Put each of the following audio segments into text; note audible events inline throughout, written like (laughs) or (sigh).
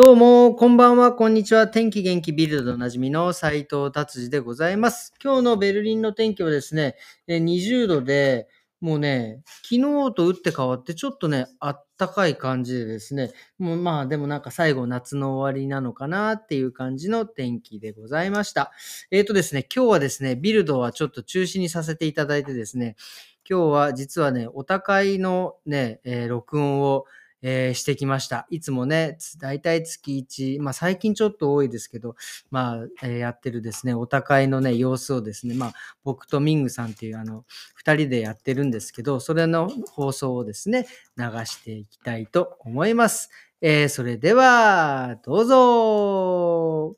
どうも、こんばんは、こんにちは。天気元気ビルドでおなじみの斉藤達治でございます。今日のベルリンの天気はですね、20度で、もうね、昨日と打って変わってちょっとね、あったかい感じでですね、もうまあでもなんか最後夏の終わりなのかなっていう感じの天気でございました。えっ、とですね、今日はですね、ビルドはちょっと中止にさせていただいてですね、今日は実はね、お高いのね、えー録音をえーしてきました。いつもね、つ大体月1、まあ最近ちょっと多いですけど、まあ、えーやってるですね、お高いのね、様子をですね、まあ僕とミングさんっていうあの、二人でやってるんですけど、それの放送をですね、流していきたいと思います。えーそれでは、どうぞ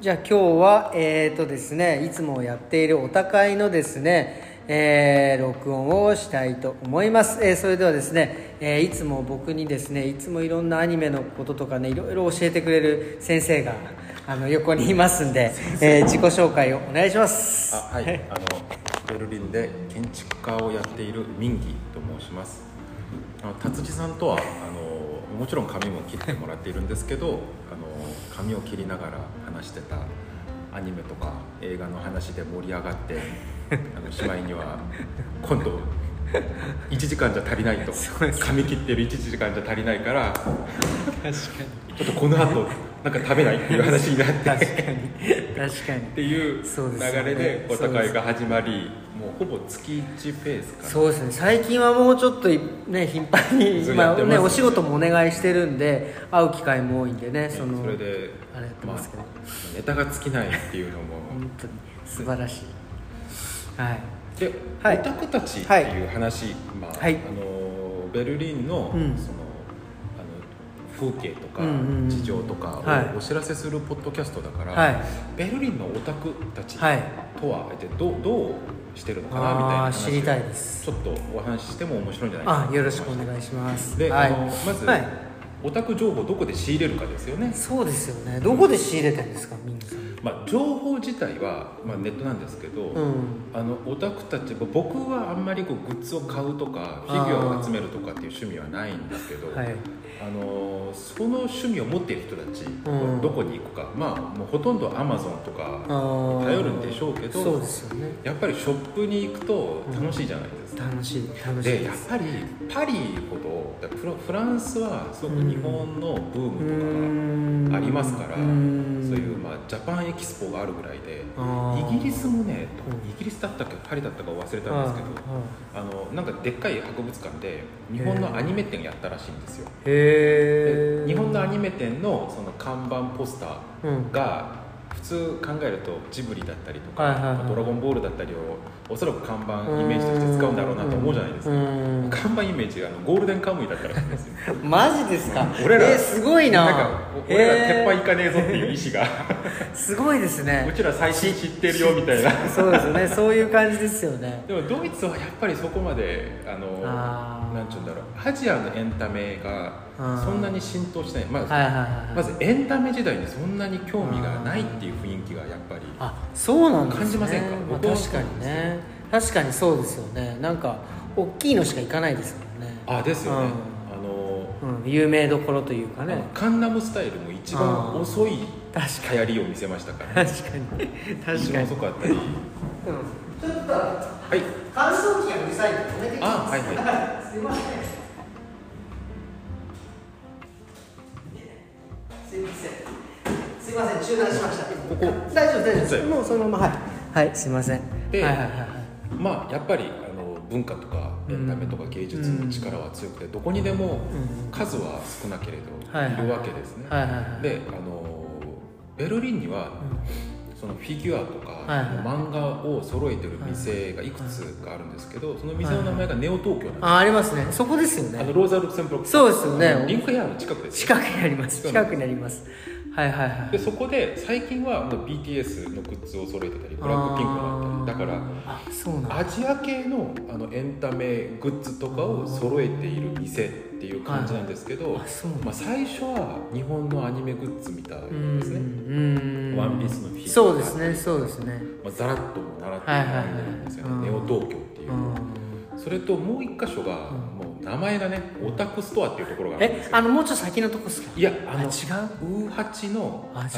じゃあ今日は、えーとですね、いつもやっているお高いのですね、えー録音をしたいと思います。えーそれではですね、えーいつも僕にですね、いつもいろんなアニメのこととかね、いろいろ教えてくれる先生が、あの、横にいますんで、えー自己紹介をお願いします。あはい、あのベルリンで建築家をやっているミンギと申します。あの達治さんとはあのもちろん髪も切ってもらっているんですけど、あの髪を切りながら話してたアニメとか映画の話で盛り上がって、あのしまいには今度 (laughs) 1時間じゃ足りないと。髪切ってる1時間じゃ足りないから確かに。ちょっとこの後なんか食べないっていう話になって。確かに。確かに。っ。ていう流れでお高いが始まりもうほぼ月1ペースかな。そうですね。最近はもうちょっといね頻繁に今ねねお仕事もお願いしてるんで会う機会も多いんでねそのそれであれやってますけど、まあ、ネタが尽きないっていうのも。本当に素晴らしい。はいで、はい。オタクたちっていう話、まあはい。あのベルリンの,、うん。そのあの風景とか事情とかはい。をお知らせするポッドキャストだから、はい。ベルリンのオタクたちとはい。は一体どうどうしてるのかなみたいな知りたいです。ちょっとお話ししても面白いんじゃないかなあよろしくお願いします。で、はい。あのまず、はい、オタク情報どこで仕入れるかですよね。そうですよね。どこで仕入れてるんですかみんなさん。まあ、情報自体は、まあ、ネットなんですけど、うん。あのオタクたち僕はあんまりこうグッズを買うとかフィギュアを集めるとかっていう趣味はないんだけど、はいあのその趣味を持っている人たち、ん。どこに行くか。まあもうほとんどアマゾンとか頼るんでしょうけどそうですよね。やっぱりショップに行くと楽しいじゃないですか。楽しい楽しいでやっぱりパリほどフランスはすごく日本のブームとかがありますから、うんそういう、まあ、ジャパンエキスポがあるぐらいでイギリスもねうんイギリスだったっけパリだったか忘れたんですけどああのなんかでっかい博物館で日本のアニメ展やったらしいんですよ。ーへえで日本のアニメ展のその看板ポスターうん。が普通考えるとジブリだったりとか、はいはいはい。まあドラゴンボールだったりをおそらく看板イメージとして使うんだろうなと思うじゃないですか。うん。看板イメージがあのゴールデンカムイだったらしいんですよ。(laughs) マジですか？俺らえーすごいな。なんか俺ら鉄板えいかねえぞっていう意志が。ー (laughs) すごいですね。うちら最新知ってるよみたいな。そうですよね。そういう感じですよね。でもドイツはやっぱりそこまであのあーなんちゅうんだろう。アジアのエンタメがそんなに浸透してない。まず、はいはいはいまずエンタメ時代にそんなに興味がないっていう雰囲気がやっぱりあそうなんですね。感じませんか？まあ、確かにね。確かにそうですよね。なんか大きいのしか行かないですもんね。あですよね、うん。あのうん、有名どころというかね。カンナムスタイルも一番遅い確流行りを見せましたから、ね、確かに。確一かに。番遅かったり。うんちょっとはい。乾燥機がうるさいんで止めてきます。あはいはい。はいすいません。すいません。すいません。中断しました。ここ。大丈夫大丈夫もうそのままはい。はいすいません。ではいはいはいはい。まあやっぱりあの文化とかエンタメとか芸術の力は強くてどこにでもうん。数は少なけれどはいるわけですね、はいはいはいであのベルリンにはそのフィギュアとか漫画を揃えてる店がいくつかあるんですけどその店の名前がネオ東京なんですあありますね。そこですよね。あのローザ・ルクセンブルクそうですよね。リンクヘアの近くですよ近くにあります。近くにありますはいはいはい。でそこで最近はもう BTS のグッズを揃えてたりブラックピンクもあったりだからあそうなんだ。アジア系のあのエンタメグッズとかを揃えている店っていう感じなんですけど、あそうなんだ。まあ、最初は日本のアニメグッズみたいうんですね、うんワンピースのフィギュアそうですねそうですね。まあ、ザラッとも習っているアニメなんですよね、うん。ネオ東京っていう、うん。それともう一箇所が、もう名前がねオタクストアっていうところがあるんですよ。えあのもうちょっと先のとこっすか？いやあのあ違う？ウーハチのあの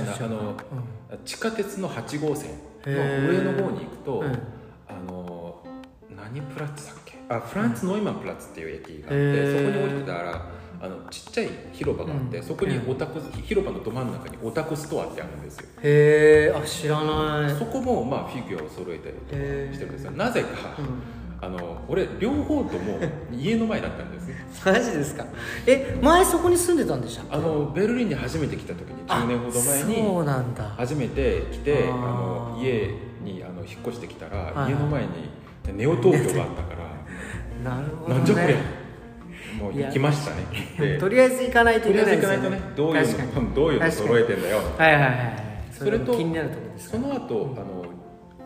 あの地下鉄の8号線の上の方に行くと、うん。あの何プラッツだっけ？あフランツ・ノイマンプラッツっていう駅があって、そこに降りてたらあのちっちゃい広場があって、うん。そこにオタク広場のど真ん中にオタクストアってあるんですよ。へえあ知らない。そこもまあフィギュアを揃えたりとかしてるんですよ。なぜか、うんあの俺両方とも (laughs) 家の前だったんですマジですか？え前そこに住んでたんでしたあのベルリンに初めて来た時に10年ほど前にそうなんだ。初めて来てあの家にあの引っ越してきたら、はい家の前にネオ東京があったから (laughs) なるほど、ね、なんじゃこれもう行きましたね。で (laughs) とりあえず行かないといけないですよず行かないとねどういうのどういうの揃えてんだよはいはいはいそれとと気になるところですその後あの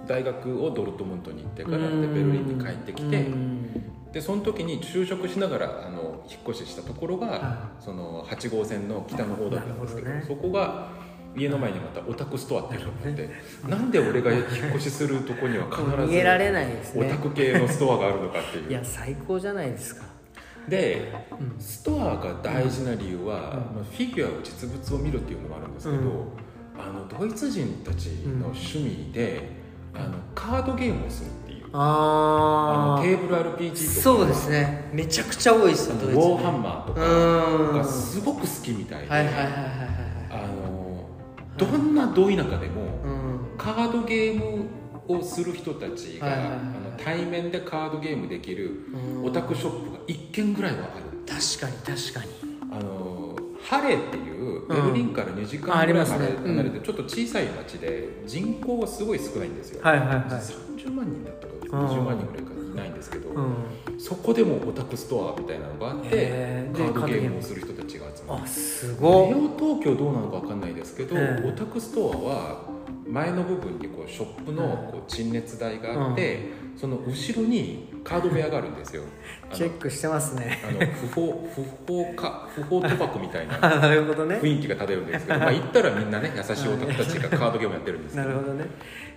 大学をドルトムントに行ってからでうん。ベルリンに帰ってきてうん。でその時に就職しながらあの引っ越ししたところが、はその8号線の北の方だったんですけどね。そこが家の前にまたオタクストアっていうのがあって、なんで俺が引っ越しするとこには必ずオタねク系のストアがあるのかっていう。いや最高じゃないですか。でうん。ストアが大事な理由は、うん。まあ、フィギュアを実物を見るっていうのもあるんですけど、うん。あのドイツ人たちの趣味で、あのカードゲームをするっていう。あああのテーブル RPG とか。そうですね。めちゃくちゃ多いですよウォーハンマーとうん。かがすごく好きみたいで、はいはいはいはいあのどんなど田舎でもうん。カードゲームをする人たちが、あの対面でカードゲームできるうん。オタクショップが1軒ぐらいはある。確かに確かにあのハレーっていうベルリンから2時間ぐらい離れてちょっと小さい町で人口がすごい少ないんですよ、はいはいはい。30万人だったかうん。20万人ぐらいかいないんですけど、うん。そこでもオタクストアみたいなのがあってカードゲーでムをする人たちが集まる。あすネごっオ東京どうなのか分かんないですけど、ええオタクストアは前の部分にこうショップのこう陳列台があって、その後ろにカード部屋があるんですよ。(laughs) チェックしてますね。あの不法不法か不法賭博みたいな (laughs) 雰囲気が漂うんですけど、まあ行ったらみんなね優しいオタクたちが (laughs) カードゲームやってるんですけどなるほどね。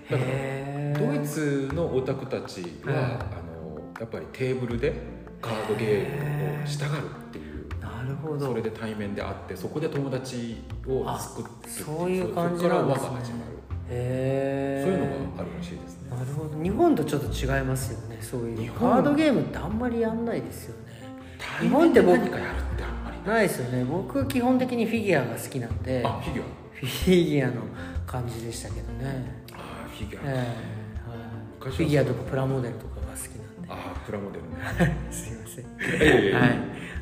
だからドイツのオタクたちは、はい。あのやっぱりテーブルでカードゲームをしたがるっていうなるほど。それで対面で会ってそこで友達を作ってそういう感じそこから輪がなんですね。始まるへえそういうのがあるらしいですね。なるほど。日本とちょっと違いますよね。そういう。日本。カードゲームってあんまりやんないですよね。対面で何かやるってあんまり。ないですよね。僕基本的にフィギュアが好きなんで。あフィギュフィギュアの感じでしたけどね。アあフィギュええア、はいフィギュアとかプラモデルとかが好きなんで。あプラモデルね。(laughs) すいません。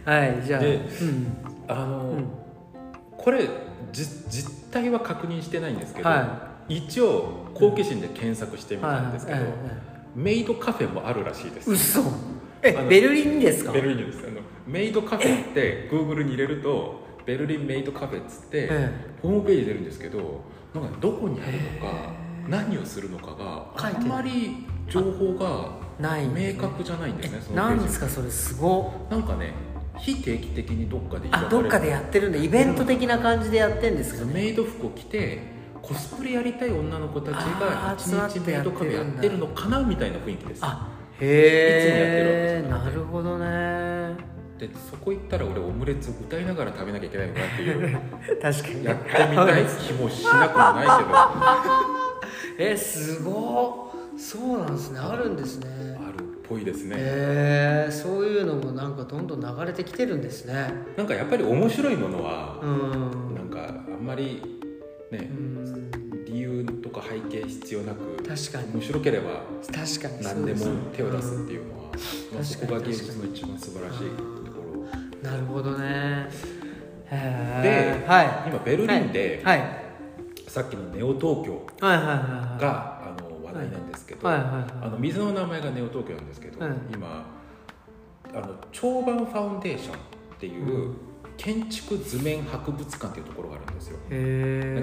はい、はい、じゃあ、でうん、あの、うん。これじ実態は確認してないんですけど、は一応好奇心で検索してみたんですけど、メイドカフェもあるらしいです。嘘。えベルリンですか？ベルリンです。あのメイドカフェって Google に入れるとベルリンメイドカフェっつって、えホームページ出るんですけどなんかどこにあるのか何をするのかがあんまり情報がない明確じゃないんですねそのページなんですかそれすごっ。なんかね非定期的にどっかであどっかでやってるんだ。イベント的な感じでやってんですかね。メイド服を着てコスプレやりたい女の子たちが一日メイドカフェやってるのかなみたいな雰囲気です。あいつもやってるわへえけじゃなくてなるほどね。でそこ行ったら俺オムレツ歌いながら食べなきゃいけないのかなっていう。(laughs) 確かに。やってみたい気もしなくもないけど。(laughs) えすごっ。そうなんですね。あるんですね。あるっぽいですね、へえそういうのもなんかどんどん流れてきてるんですね。なんかやっぱり面白いものはう、ん。なんかあんまりね、うん理由とか背景必要なく確かに。面白ければ確かに何でも手を出すっうんていうのは、そこが芸術の一番素晴らしいところ。なるほどね。へでえはい。今ベルリンで、はい。はい。さっきのネオ東京はいはいはいが、あの話題なんですけど、はい。はい。はい。あの水の名前がネオ東京なんですけど、うん。今あの長板ファウンデーションっていう建築図面博物館っていうところがあるんですよ、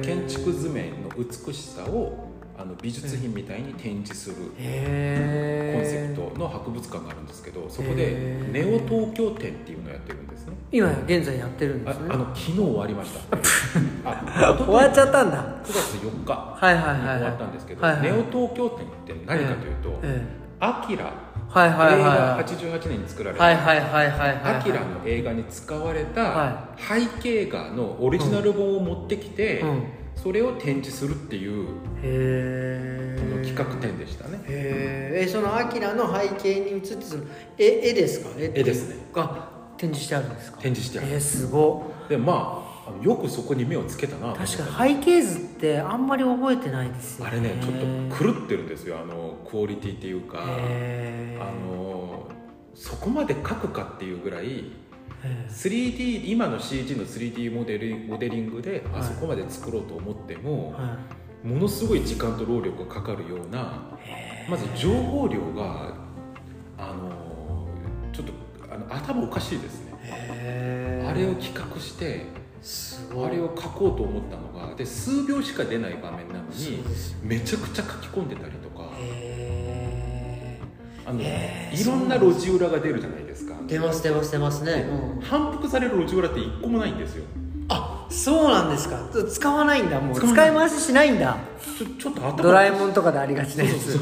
建築図面の美しさをあの美術品みたいに展示するコンセプトの博物館があるんですけどそこでネオ東京展っていうのをやってるんですね。今現在やってるんですね。ああの昨日終わりました。あ (laughs) 終わっちゃったんだ。9月4日はいはいはいはい。に終わったんですけど、ネオ東京展って何かというと、え。アキラはいはいはい。映画はい88年に作られた、はいはいはいはいはいアキラの映画に使われたは背景画のオリジナル本を持ってきて、うん。それを展示するっていうのえ企画展でしたね。へー。えそのアキラの背景に映ってその絵絵ですか？絵絵ですね。が展示してあるんですか？展示してある。えー、すご。でまあよくそこに目をつけたな確かに背景図ってあんまり覚えてないですよあれねちょっと狂ってるんですよあのクオリティっていうか。あのそこまで描くかっていうぐらいへ 3D 今の CG の 3D モデリモデリングであはい。そこまで作ろうと思ってもー、はものすごい時間と労力がかかるようなまず情報量があのちょっとあの頭おかしいですね。あれを企画してあれを書こうと思ったのがで数秒しか出ない場面なのにめちゃくちゃ書き込んでたりとか。へあのいろんな路地裏が出るじゃないですか。ー出ます出ます出ますね、うん。反復される路地裏って一個もないんですよ。あそうなんですか。使わないんだ。もう使い。回ししないんだ。ちょちょっと頭ドラえもんとかでありがちなやつ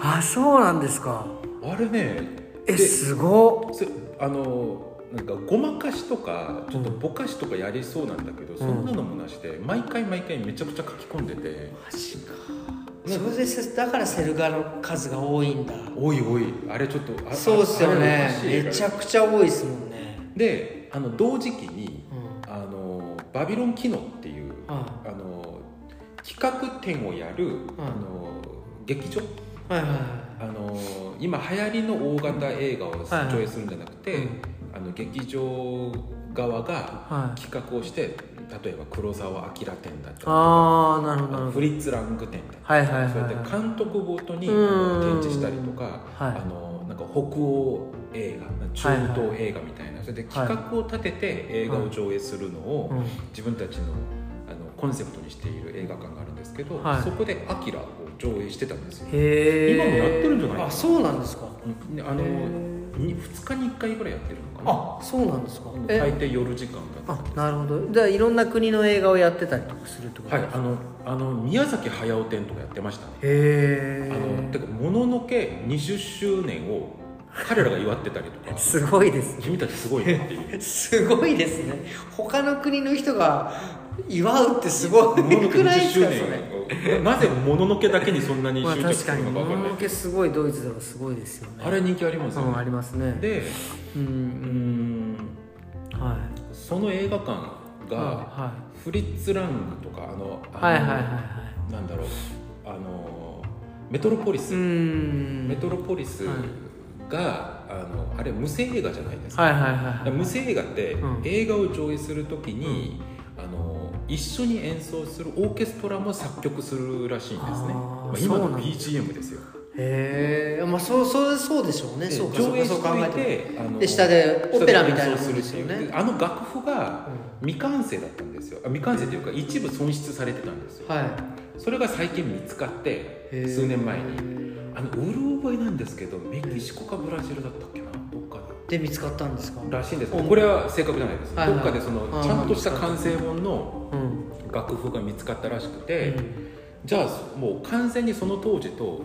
あそうなんですか。あれねえですごっ。せあのなんかごまかしとかちょっとぼかしとかやりそうなんだけど、そんなのもなしで毎回毎回めちゃくちゃ書き込んでて。マジか。それでせだからセル画の数が多いんだ。おいおい。あれちょっとあそうっすよね。めちゃくちゃ多いですもんね。であの同時期にうん。あのバビロン機能っていう、はあの企画展をやる、あの劇場。いはいはい。あの今流行りの大型映画をはいはい。上映するんじゃなくて、うんあの劇場側がはい。企画をして例えば黒澤明展だったりとかああなるほどフリッツ・ラング展だったはいはいはいりそうやって監督ごとに展示したりとか、はい。あのなんか北欧映画中東映画みたいな、それで企画を立てて映画を上映するのを、うん。自分たちのあのコンセプトにしている映画館があるんですけど、はい。そこで「アキラを上映してたんですよ。へえ今もやってるんじゃない？かなあそうなんですか。うん。であのへに2日に1回ぐらいやってるのかな。あそうなんですか。大え。抵夜時間だあった。んですなるほど。じゃあいろんな国の映画をやってたりとかするってことはいあのあの宮崎駿展とかやってましたね。へあのえてかもののけ20周年を彼らが祝ってたりとか。(laughs) すごいですね。君たちすごいねっていう。(laughs) すごいですね。他の国の人が祝うってすごい。くないで20周すかそれ (laughs) なぜもののけだけにそんなにまあ執着す確かにるのか分かんない。もののけすごいドイツではすごいですよねあれ人気ありますようんあねりますね。でううーんはい。その映画館がはフリッツ・ラングとかあのあのいはいはいはいはい。なんだろう。あのメトロポリス、うーん。メトロポリスが、あのあれ無声映画じゃないですか,、はいはいはいはい。無声映画って、うん。映画を上映するときに、あの一緒に演奏するオーケストラも作曲するらしいんですね。まあ、今の BGM ですよ。へえまあそうそうそうでしょうね。でそう上映しといててあので下でオペラみたいな下もんでするっていう。ですよねであの楽譜が未完成だったんですよ。あ未完成というか一部損失されてたんですよ。はい。それが最近見つかって数年前に。あのうる覚えなんですけどメキシコかブラジルだったっけ？で見つかったんですか？らしいんですうんこれは正確じゃないです、はいはい。どっかでそのちゃんとした完成本のうん。楽譜が見つかったらしくて、じゃあもう完全にその当時と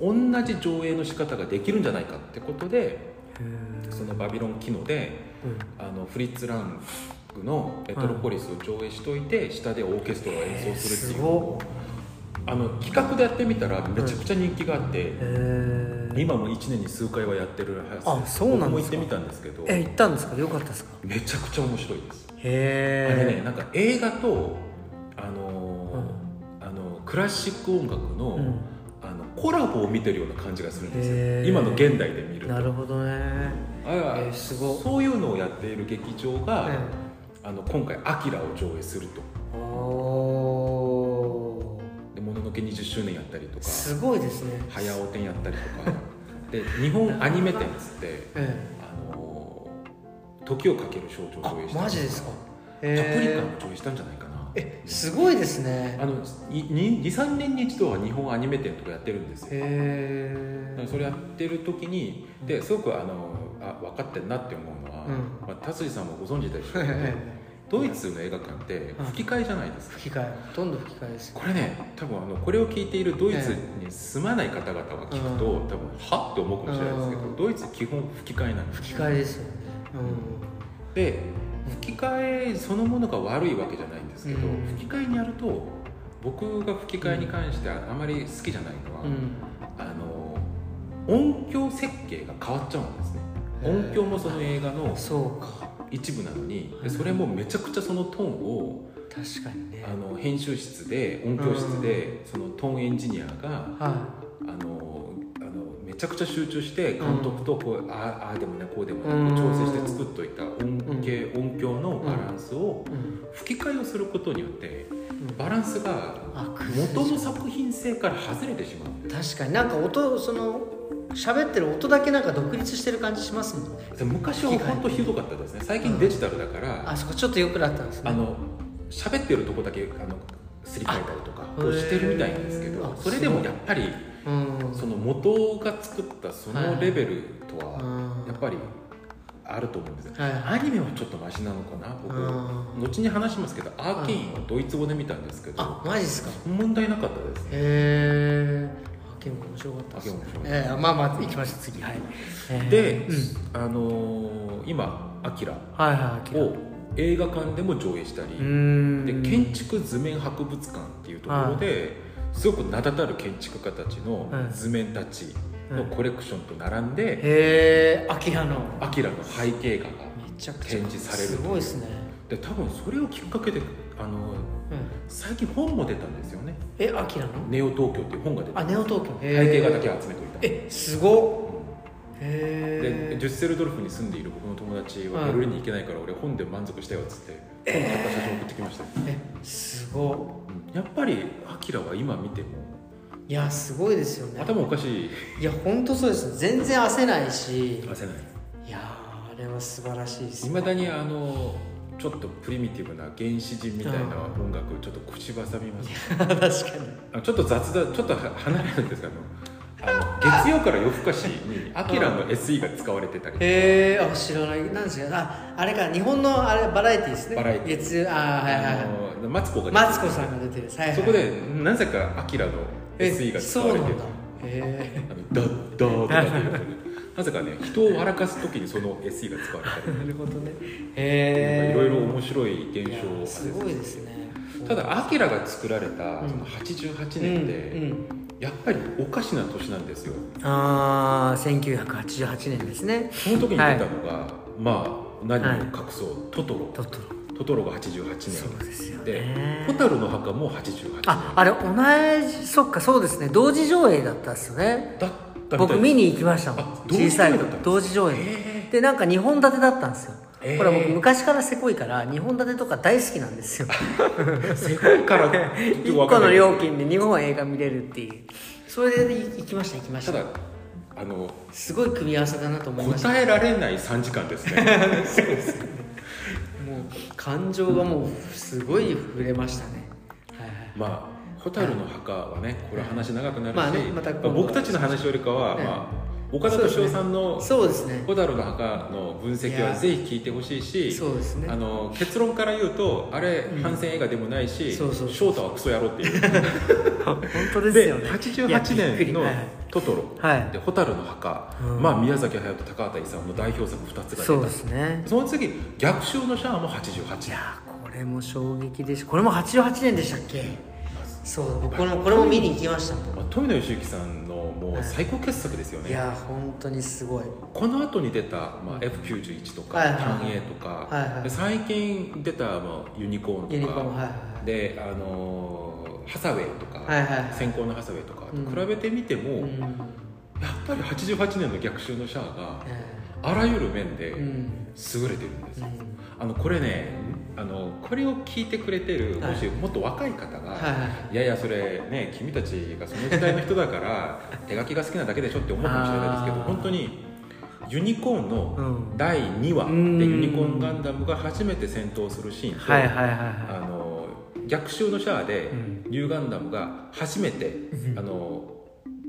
うん。同じ上映の仕方ができるんじゃないかってことでへー。そのバビロン機能でうん。あのフリッツ・ラングの「メトロポリス」を上映しといて下でオーケストラを演奏するっていうあの企画でやってみたらめちゃくちゃ人気があって、へえ今も1年に数回はやってるはずあそうなんですか。僕も行ってみたんですけど。え行ったんですか？よかったですか？めちゃくちゃ面白いです。へえあれねなんか映画とあのーあのクラシック音楽の,、うん。あのコラボを見てるような感じがするんですよ。今の現代で見ると。なるほどね。あえーすご。そういうのをやっている劇場が、えあの今回「アキラを上映すると。おで「もののけ20周年」やったりとかすごいですね「早尾展」やったりとか。で日本アニメ展っつってえあのー時をかける少女を上映したあマジですか？パへープリカも上映したんじゃないかな。えすごいですね。あの23年に一度は日本アニメ展とかやってるんですよ。へえ。それやってる時にですごくあのあ分かってんなって思うのは、うん。まあ、達治さんもご存知でしょうけど、ドイツの映画館って吹き替えじゃないですか、吹き替え。ほとんど吹き替えですよ。これね多分あのこれを聞いているドイツに住まない方々が聞くと、うん。多分はって思うかもしれないですけど、うん。ドイツ基本吹き替えなんです吹き替えですよね。で吹き替えそのものが悪いわけじゃないんですけど、うん。吹き替えにやると僕が吹き替えに関してあまり好きじゃないのは、うん、うんあの音響設計が変わっちゃうんですね。音響もその映画のそうか一部なのにでそれもめちゃくちゃそのトーンを確かにね。あの編集室で音響室でそのトーンエンジニアがはあのあのめちゃくちゃ集中して監督とこう、あああでもねこうでもねうん。調整して作っといた音系、音響のバランスを吹き替えをすることによってうん。バランスが元の作品性から外れてしまう。確かに。なんか音その喋ってる音だけなんか独立してる感じしますもん。ねで昔は本当ひどかったですね。最近デジタルだから、あそこちょっと良くなったんですね。あの喋ってるとこだけあのすり替えたりとかしてるみたいなんですけどそれでもやっぱりう。ん。その元が作ったそのレベルとはうん。やっぱりあると思うんですよ。はい。アニメはちょっとマシなのかな？僕うん。後に話しますけどアーケインをドイツ語で見たんですけどあマジですか。問題なかったですへえあ結構面白かったですね。ええまあまあ行きましょう次。はい、えーで、うん。あのー今「アキラ。を映画館でも上映したり、うーん。で建築図面博物館っていうところで、すごく名だたる建築家たちのはい図面たちのコレクションと並んで、へえアキラの。アキラの背景画がめちゃくちゃ展示されるすごいですね、で多分それをきっかけであのうん、最近本も出たんですよね。えアキラの「ネオ東京」っていう本が出たあネオ東京。背景画だけ集めといた。えすごっ。でデュッセルドルフに住んでいる僕の友達はベルリンに行けないから俺本で満足したよっつって本買った写真送ってきました。よ、えすごうん。やっぱりアキラは今見てもっいやすごいですよね。頭おかしい。いや本当そうです。全然焦せないし。出せない。いやーあれは素晴らしいですいまだにあのちょっとプリミティブな原始人みたいな音楽ちょっと口挟みます。確かに。あちょっと雑だちょっとは離れるんですけどあの月曜から夜更かしにアキラの SE が使われてたりへえあ知らない。なんですか？ああれか日本のあれバラエティーですね。バラエティ。ー月あーはいはいマツコが出てる。マツコさんが出てる。はいはいそこでなぜかアキラのえ SE が使われてる。そうなんだ。へあのダッダーとかっていうなぜかね人を笑かす時にその SE が使われたり。えなるほどね。へえいろいろ面白い現象すごいですね。ただアキラが作られたうん。その88うん年って、うんやっぱりおかしな年なんですよ。ああ1988年ですね。その時に出たのが、まあ何を隠そう、トトロ。トトロ。トトロが88そう年ですよでね蛍の墓も88年。ああれ同じそっかそうですね。同時上映だったっすよね。だったみたい僕見に行きましたもん。小さい頃上映だったんです同時上映へでなんか2本立てだったんですよ。へーほら僕昔からせこいから2本立てとか大好きなんですよ。(laughs) 世界からちょっと1わかんない個の料金で2本映画見れるっていう。それで行きました行きました。ただあのすごい組み合わせだなと思いました。答えられない3時間ですね。(laughs) もう感情がもうすごい触れましたね。はいはい。まあ蛍の墓はねこれ話長くなるし、まあねまた僕たちの話よりかは、ねまあ、岡田敏夫さんのそうですね。蛍の墓の分析はぜひ聞いてほしいしそうですね。あの結論から言うとあれうん。反戦映画でもないし、翔太はクソ野郎っていう。(laughs) 本当ですでよねいやびっく88年のトトロ、はい。で蛍の墓、うん。まあ、宮崎駿と高畑勲の代表作2つが出た。そうですね。その次逆襲のシャアも88年。いやーこれも衝撃でしたこれも88年でしたっけ？そう僕このこれも見に行きました富野義行さんのもう最高傑作ですよね、いやー本当にすごい。この後に出た、まあ、F91 とか、はい単 A とか、はいはい。で最近出た、まあ、ユニコーンとか。ユニコーンはいはいはい。であのーハサウェイとか、はいはいはい。先行のハサウェイとかうん。と比べてみても、うん。やっぱり88年の逆襲のシャアがえあらゆる面で優れてるんですよ、うん。あのこれねあのこれを聞いてくれてるはい。もしもっと若い方が、はいやいやそれね君たちがその時代の人だから (laughs) 手書きが好きなだけでしょって思うかもしれないですけど本当にユニコーンのうん。第2話でうん。ユニコーンガンダムが初めて戦闘するシーンと、はいはいはいはい。あの逆襲のシャアでうん。ニューガンダムが初めて、うん。あの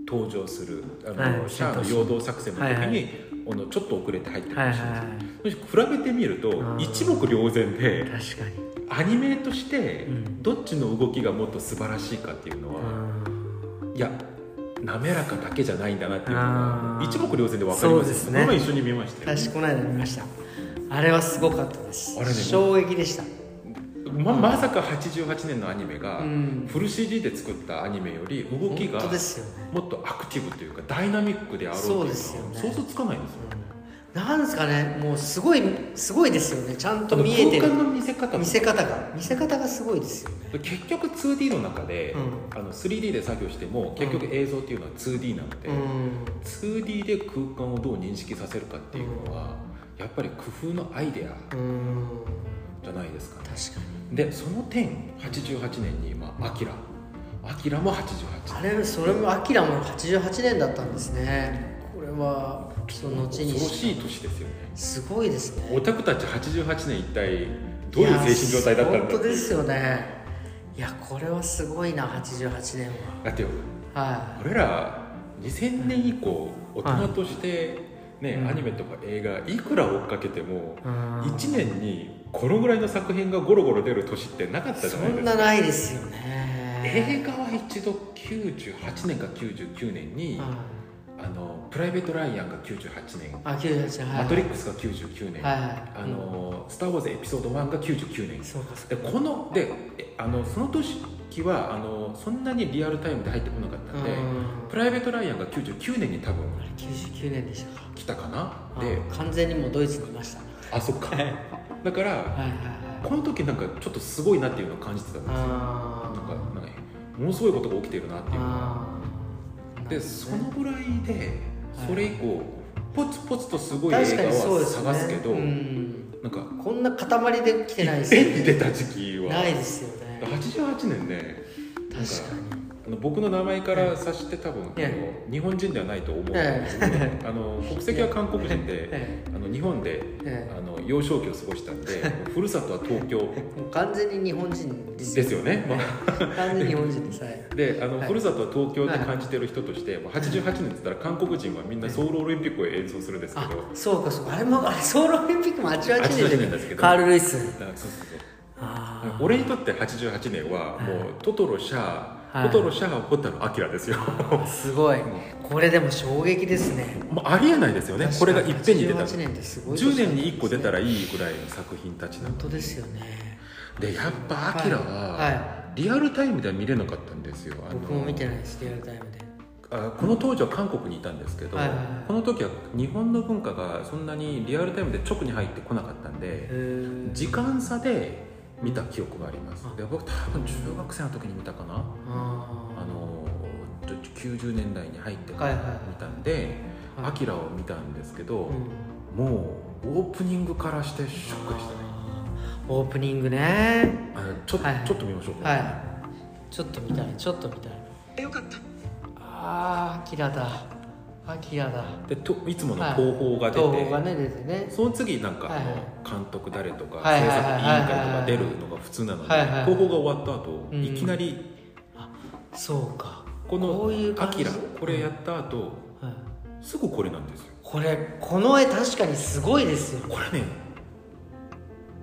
登場するあの、はい。シャアの陽動作戦の時に、はいはいあのちょっと遅れて入ってくはいるはい。し、比べてみるとん。一目瞭然で確かに。アニメとしてうん。どっちの動きがもっと素晴らしいかっていうのは、いや滑らかだけじゃないんだなっていうのが一目瞭然で分かります。そうですね。一緒に見ましたよ私この間見ました。あれはすごかったです。あれね衝撃でしたままさか88年のアニメがうん。フル CG で作ったアニメより動きがもっとアクティブというかダイナミックであろうっていうのは想像つかないんですよなんですかねもうすごいすごいですよね。ちゃんと見えてる。空間の見せ方と見せ方が。見せ方がすごいですよね。結局 2D の中で、うあの 3D で作業しても結局映像っていうのは 2D なので、うん。2D で空間をどう認識させるかっていうのは、やっぱり工夫のアイデア。うんじゃないですかね。確かに。でその点88年にまあアキラ。アキラも88あれそれもアキラも88年だったんですね。これはその後に恐ろしい年ですよね。すごいですね。オタクたち88年一体どういう精神状態だったんだ本当ですよね。いやこれはすごいな88年だってはは俺ら2000年以降大人として、ねうん。アニメとか映画いくら追っかけてもいうん。1年にこのぐらいの作品がゴロゴロ出る年ってなかったじそゃないですか。んなないですよね映画は一度98年か99年に、うんあのプライベート・ライアンが98年、あ98年。はい。マトリックスが99年、はいはい。あのスター・ウォーズエピソード1が99年。そうでこのでえあのその年はあのそんなにリアルタイムで入ってこなかったんで、うん。プライベート・ライアンが99年に多分あれ99年でしたか。来たかな？でで完全にもうドイツにいました。あそっか (laughs) だからはいはいはい。この時なんかちょっとすごいなっていうのを感じてたんですよ。なんかあなんかものすごいことが起きてるなっていうのはあでそのぐらいではい。それ以降ポツポツとすごい映画は探すけどうん。なんかこんな塊で来てないですよ絵に出た時期は。ないですよね。88年ね。確かに。あの僕の名前から察して多分、えあの日本人ではないと思う。んえ。ですけど、あの国籍は韓国人で、えあの日本で、え。あの幼少期を過ごしたんで (laughs) ふるさとは東京。もう完全に日本人ですですよね、ま完全に日本人です。はい。あ (laughs) であの、はい。ふるさとは東京って感じてる人として、まあ88年って言ったら韓国人はみんなソウルオリンピックを演奏するんですけあど、そうかそうか。あれもあれソウルオリンピックも88 88年年ですけど。カール・ルイス。そうそうそう。俺にとって88年はもうトトロシャア、はい。トトロシャアホタルアキラですよ。すごい。これでも衝撃ですね。もうありえないですよね。これがいっぺんに出た88年ってすごい10年に1個出たららいいぐらいの作品たちなの本当ですよね。でやっぱアキラははリアルタイムでは見れなかったんですよ。僕も見てないですリアルタイムで。あこの当時は韓国にいたんですけど、はいはいはい。この時は日本の文化がそんなにリアルタイムで直に入ってこなかったんで時間差で見た記憶があります。あで僕多分中学生の時に見たかな。ああのちょ90年代に入ってから見たんではい「アキラを見たんですけど、もうオープニングからしてショックでしたね。オープニングね。あちょ,、ちょっと見ましょうか、はい。ちょっと見たいちょっと見たい。よかった。ああアキラだアキラだ。でといつもの東宝が出て、東宝がね出てね。その次なんかはいはい。監督誰とか、はいはいはい制作委員会とか出るのが普通なので、はいはいはい。東宝が終わった後、うん。いきなりそうか。このこういう「ア感じ？キラこれやった後はいすぐこれなんですよ。これこの絵確かにすごいですよ。これね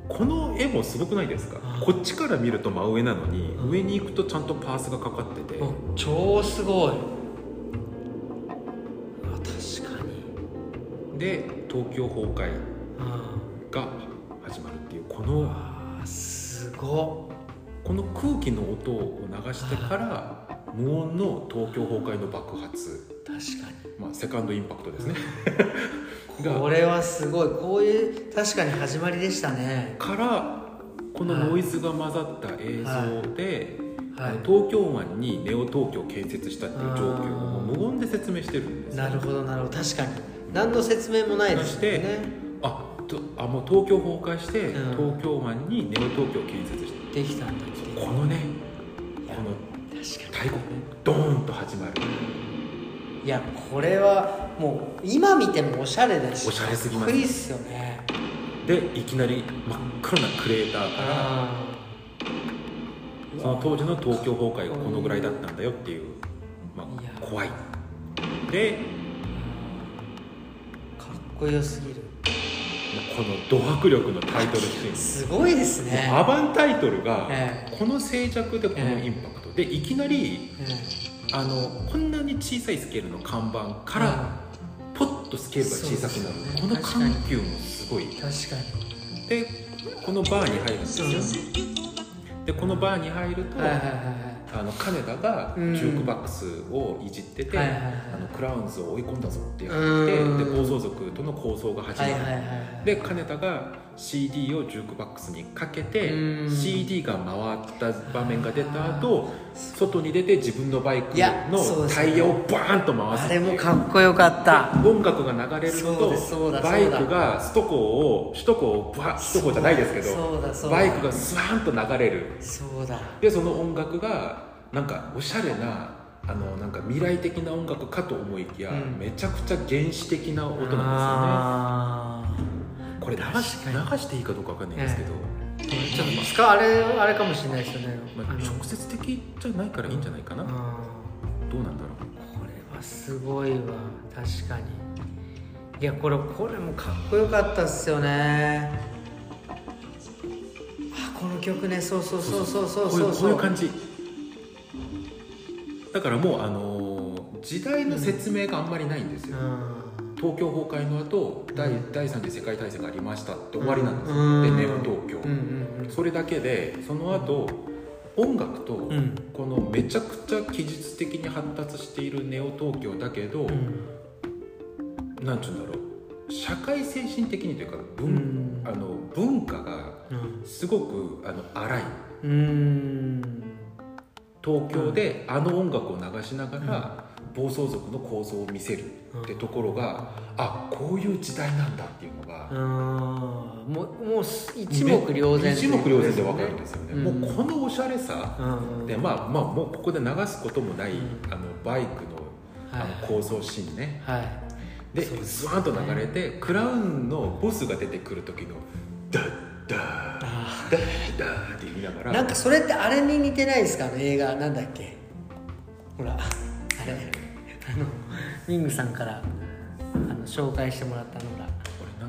この絵もすごくないですか？あこっちから見ると真上なのに、うん。上に行くとちゃんとパースがかかってて、超すごいで東京崩壊あが始まるっていうこのあすごこの空気の音を流してから無音の東京崩壊の爆発、っ確かまあ、セカンドインパクトですね。(laughs) これはすごい。こういう確かに始まりでしたね。からこのノイズが混ざった映像で、はい。東京湾にネオ東京を建設したっていう状況を無言で説明してるんですよ。なるほどなるほど。確かに何の説明もないですよね。あとあもう東京崩壊して、うん。東京湾にネオ東京を建設して。できたんだって。このねこの確か太鼓ドーンと始まる。にいやこれはもう今見てもおしゃれだしおしゃれすぎます。かっこいいっすよね。でいきなり真っ黒なクレーターからあその当時の東京崩壊がこのぐらいだったんだよっていう、まいやあ、怖い。でこよすぎる。このド迫力のタイトルシーン。すごいですね。アバンタイトルがええ。この静寂でこのインパクト。でいきなりえあのこんなに小さいスケールの看板からポッとスケールが小さくなる、ね。この緩急もすごい。え確かに。でこのバーに入るんですよ。でこのバーに入ると、はいはいはいはいあの金田がジうん。ュークバックスをいじってて、はいはいはい。あのクラウンズを追い込んだぞって言ってうん。で暴走族との抗争が始まる、はいはいはいはい。で金田が CD をジュークバックスにかけてうん。CD が回った場面が出た後外に出て自分のバイクのタイヤをバーンと回す。あれもかっこよかった。音楽が流れるのとバイクが首都高を首都高をバ首都高じゃないですけどバイクがスワーンと流れる。そうだ。でその音楽がなんかおしゃれなあのなんか未来的な音楽かと思いきや、うん。めちゃくちゃ原始的な音なんあですよねこれ流し流していいかどうかわかんないんですけど、ーちょっと使うあれあれかもしれないですよね。まあ、直接的じゃないからいいんじゃないかな、うん。どうなんだろこれはすごいわ。確かに。いやこれこれもかっこよかったっすよね。あこの曲ね。そうそううそうそうそうこうそうこういう感じ。だからもうあのー時代の説明があんまりないんですよ、うん東京崩壊の後第うん。第三次世界大戦がありましたって終わりなんですよ、うん。でネオ東京、うんうんそれだけでその後音楽とこのめちゃくちゃ技術的に発達しているネオ東京だけど、うん。なんちゅうんだろう。社会精神的にというか文,、うん。あの文化がうん。すごくあの荒い。うん。東京であの音楽を流しながら、暴走族の構造を見せるってところが、あこういう時代なんだっていうのが、うんもうもう一目瞭然一目瞭然で分かるんですよね、うん。もうこのおしゃれさ、うん。でまあまあもうここで流すこともない、うん。あのバイクのあはい。の構造シーンね、はい。でスワーンと流れて、クラウンのボスが出てくる時のダッダーあダッダーって言いながらなんかそれってあれに似てないですか？あの映画なんだっけ？ほらあれ。あのミングさんからあの紹介してもらったのが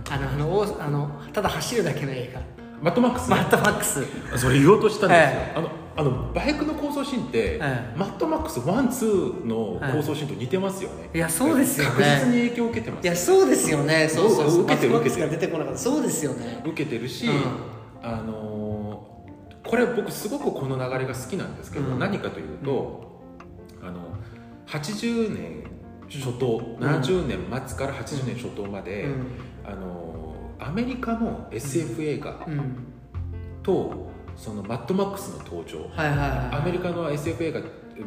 あのあのおあのただ走るだけの映画。マッドマックス、マッドマックス。それ言おうとしたんですよ、はいあのあのバイクの暴走シーンって、はいマッドマックス one two の暴走シーンと似てますよね、いやそうですよね。確実に影響を受けてます。いやそうですよね。そうそうそう。受けてるマッドマックスが出てこなかった。そうですよね。受けてるし、うん。あのーこれ僕すごくこの流れが好きなんですけど、うん。何かというと、80年初頭、70年末から80年初頭まで、うん。あのーアメリカの SF 映画うん。とそのマッドマックスの登場、はいはいはいアメリカの SF 映画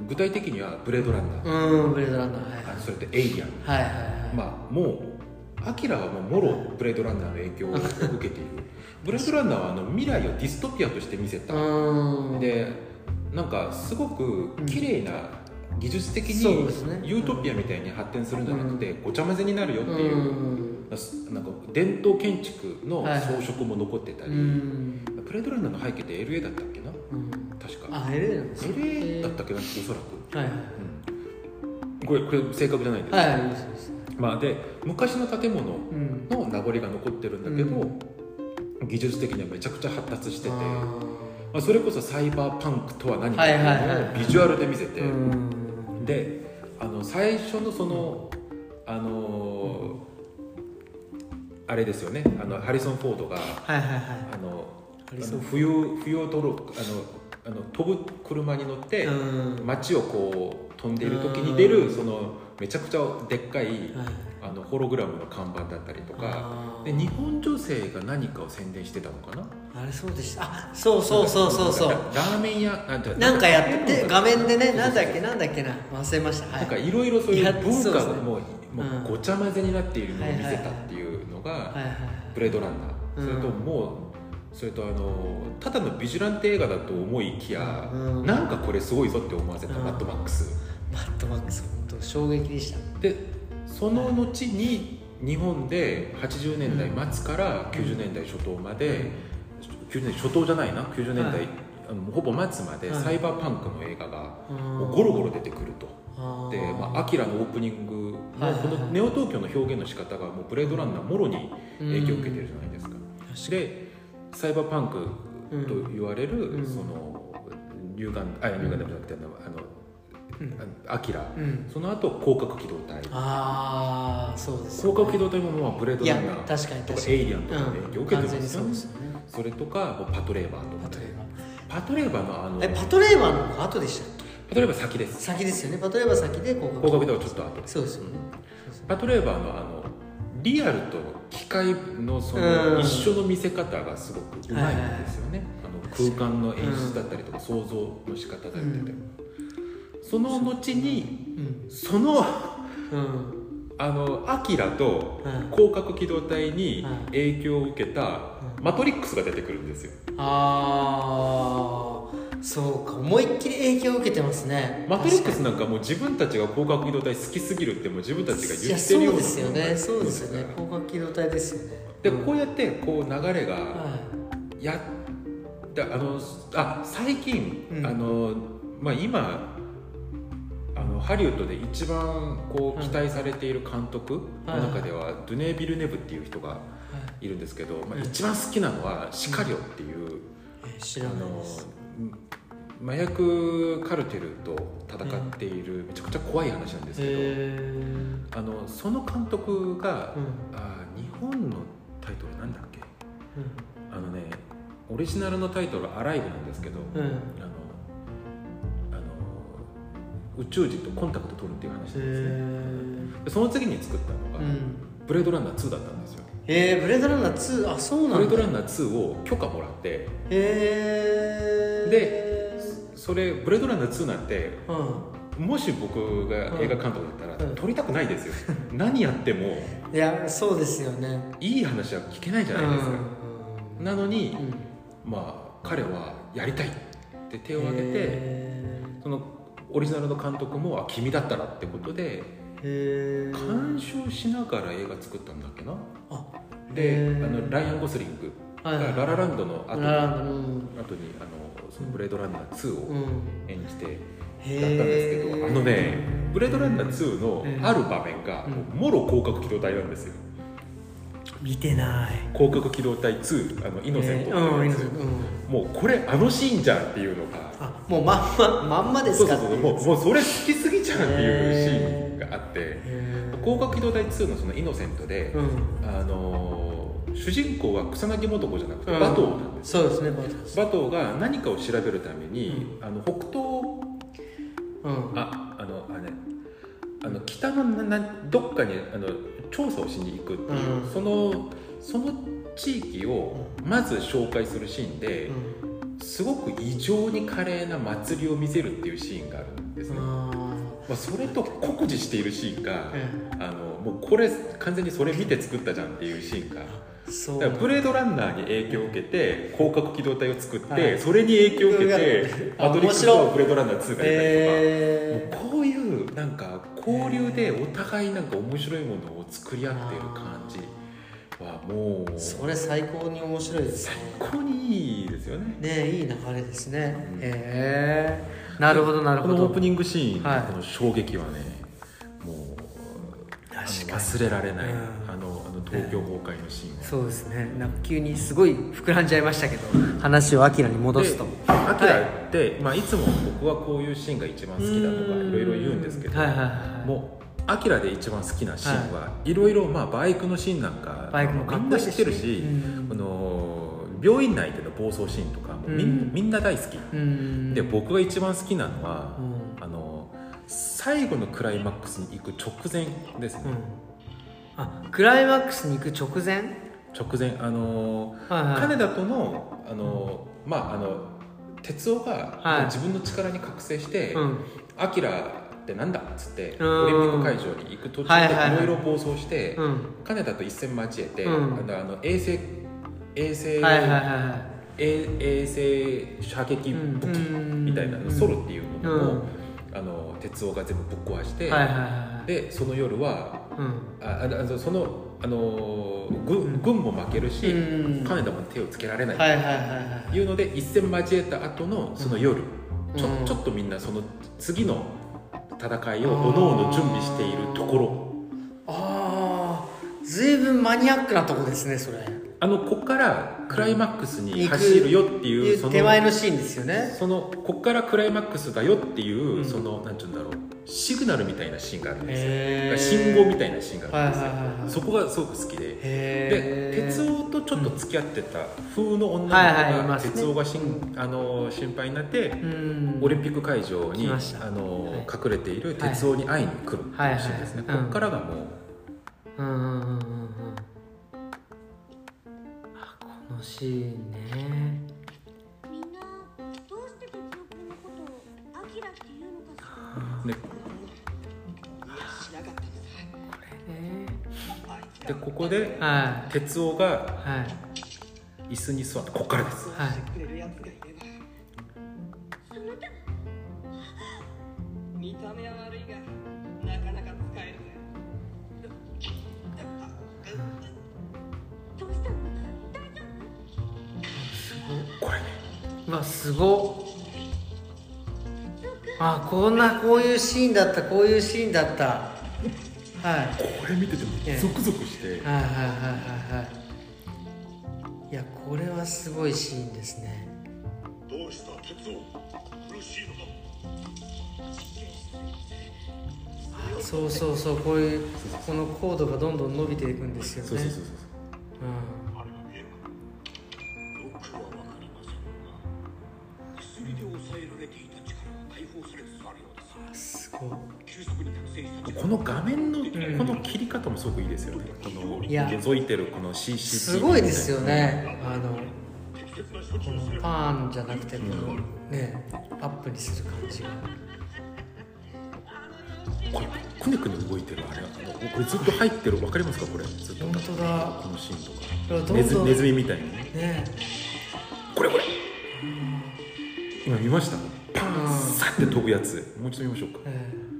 具体的にはブレードランナー、うんブレードランナー。はいあそれとエイリアン。はいはいはい。まあもうアキラはもうもろブレードランナーの影響を受けている。(laughs) ブレードランナーはあの未来をディストピアとして見せた、うん。でなんかすごく綺麗な技術的にユートピアみたいに発展するんじゃなくて、ごちゃ混ぜになるよっていう、うん。なんか伝統建築の装飾も残ってたり、うん。ブレードランナーの背景って LA だったっけな？うん。確か。あ LA なんですね。LA だったっけな？おそらく、はいはい。うん、これこれ正確じゃないんですはいはいいいですいいです。まあ、で昔の建物うん。の名残が残ってるんだけど、技術的にはめちゃくちゃ発達してて、まああ、それこそサイバーパンクとは何かっていビジュアルで見せて、ーうんであの最初のそのあのーあれですよね。あのハリソン・フォードがはいはいはい。あの冬冬を取るあのあの飛ぶ車に乗って、うん。街をこう飛んでいる時に出るそのめちゃくちゃでっかいあのホログラムの看板だったりとか。で日本女性が何かを宣伝してたのかな？あれそうでした。あそうそうそうそうそう。ララーメン屋なんてなんかやってて画面でねなんだっけなんだっけな。忘れました。はい。なんかいろいろそういうや文化がもうもううん。ごちゃ混ぜになっているのを見せたっていうのがブレードランナー。うんそれともうそれとあのただのビジュランテ映画だと思いきやうん。なんかこれすごいぞって思わせたうん。マッドマックス。マットマックス本当衝撃でした。でその後に日本で80年代末から90年代初頭まで90年代初頭じゃないな？90年代、はい。ほぼ末まではい。サイバーパンクの映画がゴロゴロ出てくると、で、まあ、アキラのオープニングのこのネオ東京の表現の仕方がもうブレードランナーもろに影響を受けてるじゃないですか。でサイバーパンクと言われる、うん。その乳がんあ乳がんでもなくてあのアキラ。うん。その後広角機動隊。ああそうです広角機動隊もまあブレードランナー。確かにとかエイリアンとかの影響を受けてすよね。そうですよね。それとかパトレーバーとかね。パトレーバー。のあのパトレーバーの後でしたっけ？パトレーバー先です。先ですよね。パトレーバー先で広角機動隊。はちょっと後。そうですよね。パトレーバーのあのリアルと機械のそうん。の一緒の見せ方がすごくうまいんですよね、あの空間の演出だったりとか想像の仕方だったりとか、その後にうん。そのうん。あのアキラとうん広角機動隊にうん影響を受けたうんマトリックスが出てくるんですよ。ああそうか。思いっきり影響を受けてますね。マトリックスなんかもう自分たちが広角機動隊好きすぎるってもう自分たちが言ってるようなそうですよね。そうですよね。広角機動隊ですよね。でうんこうやってこう流れがはやだあのあ最近、うん。あのまあ今あのハリウッドで一番こうはい期待されている監督のはい。中では、ドゥネー・ビルネブっていう人がい。いるんですけど、まあ、うん。一番好きなのはシカリオっていう、あの麻薬カルテルと戦っているめちゃくちゃ怖い話なんですけど、へあのその監督が、うん。あ日本のタイトルなんだっけ？うん。あのねオリジナルのタイトルは「アライブ」なんですけど、うん宇宙人とコンタクト取るっていう話なんですね。その次に作ったのが、うん。ブレードランナー2だったんですよ。えー、ブレードランナー2あそうなんだ。ブレードランナー2を許可もらってへえでそれブレードランナー2なんてうん。もし僕が映画監督だったら、うん。撮りたくないですよ。何やってもいやそうですよね。いい話は聞けないじゃないですか、うん。なのに、うん。まあ彼はやりたいって手を挙げてへそのオリジナルの監督もあ君だったらってことでえ鑑賞しながら映画作ったんだっけな？あであのライアン・ゴスリング。がララランドの後に後にあのそのブレードランナー2をうん。演じてへだったんですけど、ーあのねブレードランナー2のうん。ある場面がもろ広角機動隊なんですよ見てない。広角機動隊2あのイノセント。ってえーうん。もうこれあのシーンじゃんっていうのが。あもうまんままんまですそうそうそう。もうもうそれ好きすぎちゃうっていうシーンがあって。へー。広角機動隊2のそのイノセントで、うん。あのー主人公は草薙素子じゃなくてうん。馬頭なんです、そうですね馬頭が何かを調べるために、あの北東うん。ああのあれあの北のななどっかにあの調査をしに行くっていう、うん。そのその地域をまず紹介するシーンで、すごく異常に華麗な祭りを見せるっていうシーンがあるんですね、うんまあ、それと酷似しているシーンが、うんあのもうこれ完全にそれ見て作ったじゃんっていうシーンがそう。ブレードランナーに影響を受けて広角機動隊を作って、はい。それに影響を受けてあマトリックスとブレードランナー2が出たりとか、えもうこういうなんか交流でお互いなんか面白いものを作り合っている感じはもうー、それ最高に面白いです最ね高にいいですよね。ねいい流れですね、うん。へえなるほどなるほど。このオープニングシーンのはい。この衝撃はね、もう忘れられない、うん。あの東京崩壊のシーンは、そうですね。なんか急にすごい膨らんじゃいましたけど話をアキラに戻すと。でアキラって、い。まあ、いつも僕はこういうシーンが一番好きだとかうん。いろいろ言うんですけど、はいはいはいもうアキラで一番好きなシーンはい。ろいろまあバイクのシーンなんかバイクもみんない知ってるし、うん。あの病院内での暴走シーンとかもみん,、うん。みんな大好き、うんで僕が一番好きなのは、うん。あの最後のクライマックスに行く直前ですね、うんあクライマックスに行く直前？直前あのはいはい。金田とのあの、まああの哲夫がはい。自分の力に覚醒してうん「アキラってなんだ?」っつってうん。オリンピック会場に行く途中はいはいはい。でいろいろ暴走してうん。金田と一戦交えて、うん。あの衛星衛星、はいはいはいはい。衛衛星射撃武器うんみたいなの、うん。ソロっていうものを、うん。あの哲夫が全部ぶっ壊して、はいはいはいでその夜はうん。ああのそのあの軍軍も負けるし、うん。金田も手をつけられない、はいはいはいはい。いうので一戦交えた後のその夜、ちょうん。ちょっとみんなその次の戦いをおのおの準備しているところ。ああ随分マニアックなとこですねそれあのこっからクライマックスに走るよっていうその手前のシーンですよね。そのこっからクライマックスだよっていう、うん。そのなんて言うんだろう。シグナルみたいなシーンがあるんですよ、信号みたいなシーンがあるんですよ、はいはいはいはい。そこがすごく好きで。でへ哲夫とちょっと付き合ってた風の女の子はいはいいが哲夫がしんあの心配になってうん。オリンピック会場にあの、はい。隠れている哲夫に会いに来るっていうシーンですね、はいはいはい。こっからがもううんうんうんうんうんあこのシーンね。みんなどうして哲夫君のことをアキラって言うのかしらねこれねでここではい。哲夫がはい。椅子に座ってこっからです。はいこんなこういうシーンだったこういうシーンだった。はい。これ見ててもええゾクゾクして。はいはいはいはいはい。いやこれはすごいシーンですね。どうした鉄夫苦しいのかあそうそうそうこういうこのコードがどんどん伸びていくんですよね。そうそうそうそうの CCTV すごいですよね。あのこのパーンじゃなくてこのねアップにする感じが。これくねくね動いてるあれこれずっと入ってるわかりますか？これずっと。本当だ。このシーンとか。ネズネズミみたいに。ね。ねこれこれ。今見ました？パうん。ンサって飛ぶやつ。もう一度見ましょうか。ええ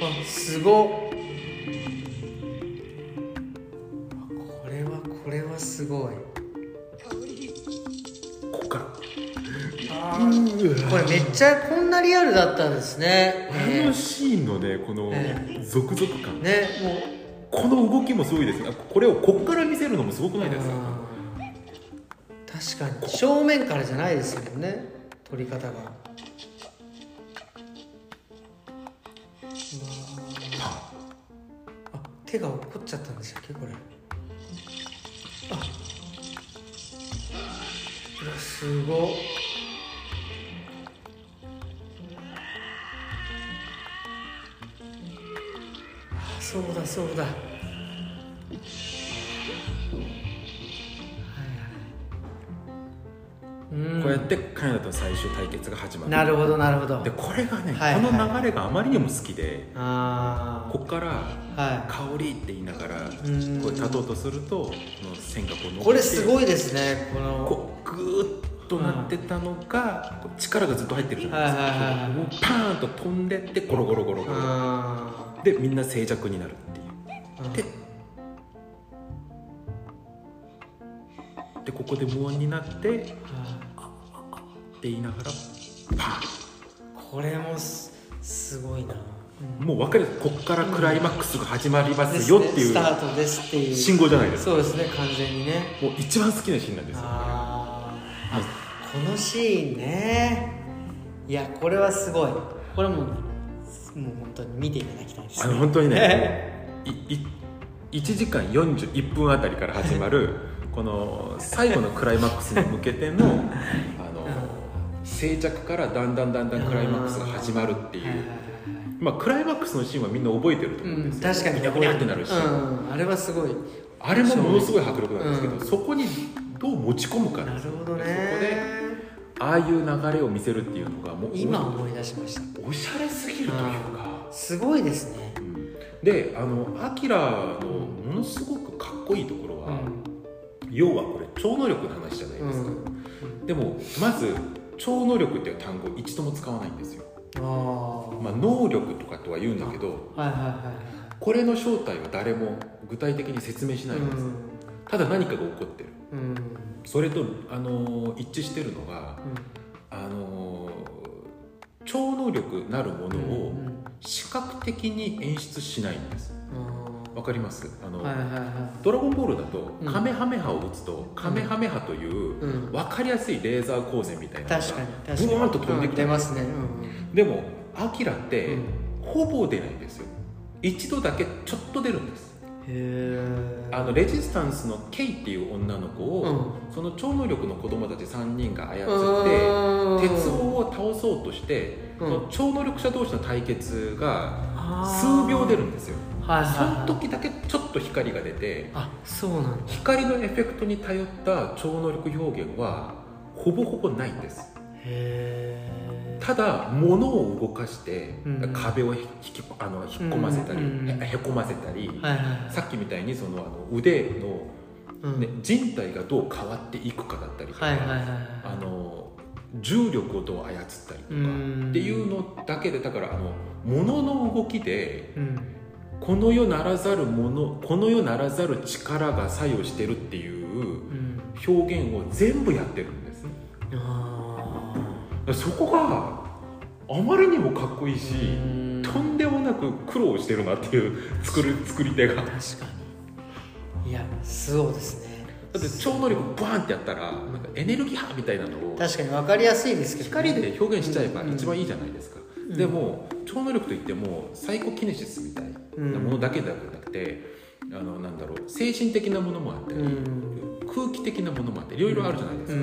あすごっ。あこれはこれはすごい。ここから。これめっちゃこんなリアルだったんですね。あのシーンのねこのえゾクゾク感。ねもうこの動きもすごいですねこれをこっから見せるのもすごくないですか？確かに。正面からじゃないですもんね撮り方が手が落っこっちゃったんでしたっけこれ。あ。すごっ。あそうだそうだ。カナダと最終対決が始まる。なるほどなるほど。でこれがね、はいはい。この流れがあまりにも好きであこっからあは「香り」って言いながらこん。う立とうとするとこの線がこうこれすごいですねこの。こうグーッとなってたのが、力がずっと入ってるじゃないですか、はいはいはいパーンと飛んでってゴロゴロゴロゴロ。あでみんな静寂になるっていう。ーででここで無音になってってあ言いながら。パーこれもすすごいな、もう分かるこっからクライマックスが始まりまですねよっていうスタートですっていう。信号じゃないですか。そうですね完全にね。もう一番好きなシーンなんですよ。あー。あこのシーンね。いやこれはすごい。これもうもう本当に見ていただきたいですあの本当にね (laughs) いい1時間41分あたりから始まる (laughs) この最後のクライマックスに向けての (laughs) あの静寂からだんだんだんだんクライマックスが始まるっていう、まあ、クライマックスのシーンはみんな覚えてると思うんうん、ですよ、確かにぐにゃぐにゃってなるし、うん、あれはすごい。あれもものすごい迫力なんですけど、うん。そこにどう持ち込むかなるほどね。そこでああいう流れを見せるっていうのがもう今思い出しました。おしゃれすぎるというか。すごいですね。であのアキラのものすごくかっこいいところうは、ん。要はこれ超能力の話じゃないですか、でもまず超能力っていう単語を一度も使わないんですよ、ああまあ、能力とかとは言うんだけどはいはいはいはい。これの正体は誰も具体的に説明しないんです、うん。ただ何かが起こってる。うん。それとあの一致してるのがあの超能力なるものをうん視覚的に演出しないんですわかります？あの、はいはいはドラゴンボールだとうん。カメハメハを打つと、カメハメハといううん。分かりやすいレーザー光線みたいなのがブワーンと飛んできうんますね。うんでもアキラって、うん。ほぼ出ないんですよ。一度だけちょっと出るんです。へえあのレジスタンスのケイっていう女の子を、うその超能力の子供たち3人が操うん。って鉄王を倒そうとして、うん。その超能力者同士の対決が数秒出るんですよはいはいそのはい時だけちょっと光が出てあそうなんだ。光のエフェクトに頼った超能力表現はほぼほぼないんです。ただ物を動かして、うん。壁を引きあの引っ込ませたり、うんへへこませたり、はいはいはい。さっきみたいにそのあの腕の、うん。ね人体がどう変わっていくかだったりとか、はいはいはいはい。あの重力をどう操ったりとかうん。っていうのだけでだからあの物の動きでうんこの世ならざるものこの世ならざる力が作用してるっていううん。表現を全部やってるんです。あそこがあまりにもかっこいいしん。とんでもなく苦労してるなっていう作る作り手が。だ確かに。いやそうですね。って超能力バーンってやったらなんかエネルギー波みたいなのを確かに分かりやすいですけど、ね、光で表現しちゃえばうん一番いいじゃないですか、うん。でも超能力といってもサイコキネシスみたいなものだけではなくて、あのなんだろう精神的なものもあったり、うん。空気的なものもあっていろいろあるじゃないですうか、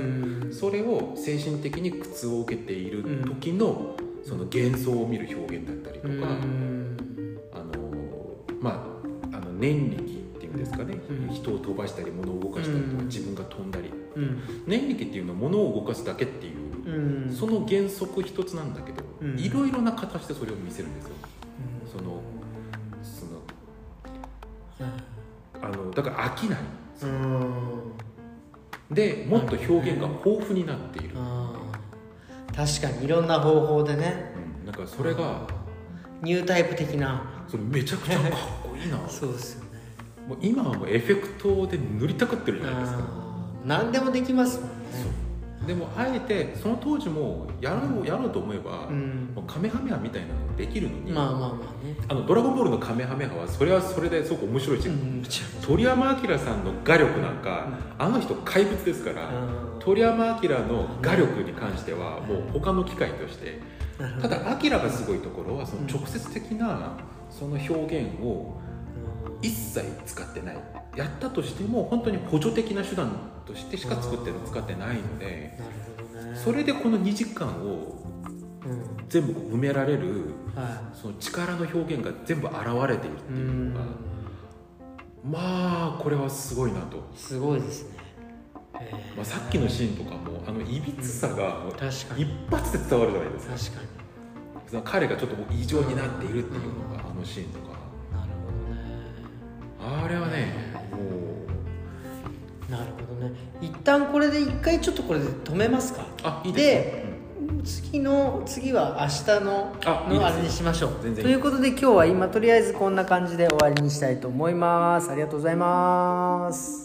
ん。それを精神的に苦痛を受けている時の、その幻想を見る表現だったりとか、うん。あのまああの念力っていうんですかね、うん。人を飛ばしたり物を動かしたりとか、うん。自分が飛んだり。うん。念力っていうのは物を動かすだけっていううん。その原則一つなんだけど、うん。いろいろな形でそれを見せるんですよ。そのそのあのだから飽きない。うん。でもっと表現が豊富になっている、確かにいろんな方法でね。うん、なんかそれがニュータイプ的な。それめちゃくちゃかっこいいな。(laughs) そうですよね。もう今はもうエフェクトで塗りたくってるじゃないですか。何でもできますもんねでもあえてその当時もやろうやろうと思えば、うん。もうカメハメハみたいなのできるのに、まあまあまあね。あのドラゴンボールのカメハメハはそれはそれですごく面白いし、うん。鳥山明さんの画力なんか、あの人怪物ですから、うん。鳥山明の画力に関してはもう他の機械として。ただ明がすごいところはその直接的なその表現を一切使ってない。やったとしても本当に補助的な手段としてしか作ってる使ってないのでなるほどね。それでこの2時間をうん。全部埋められるはその力の表現が全部現れているっていいうのがまあこれはすごいなと、すごいですね。へー。まあ、さっきのシーンとかもあのいびつさが一発で伝わるじゃないですか。確かに。彼がちょっと異常になっているっていうのがあのシーンとかなるほどねあれはねもなるほどね。一旦これで一回ちょっとこれで止めますか。うあいいですでね次の次は明日のあのあれにしましょう。全然いいということで今日は今とりあえずこんな感じで終わりにしたいと思います。ありがとうございます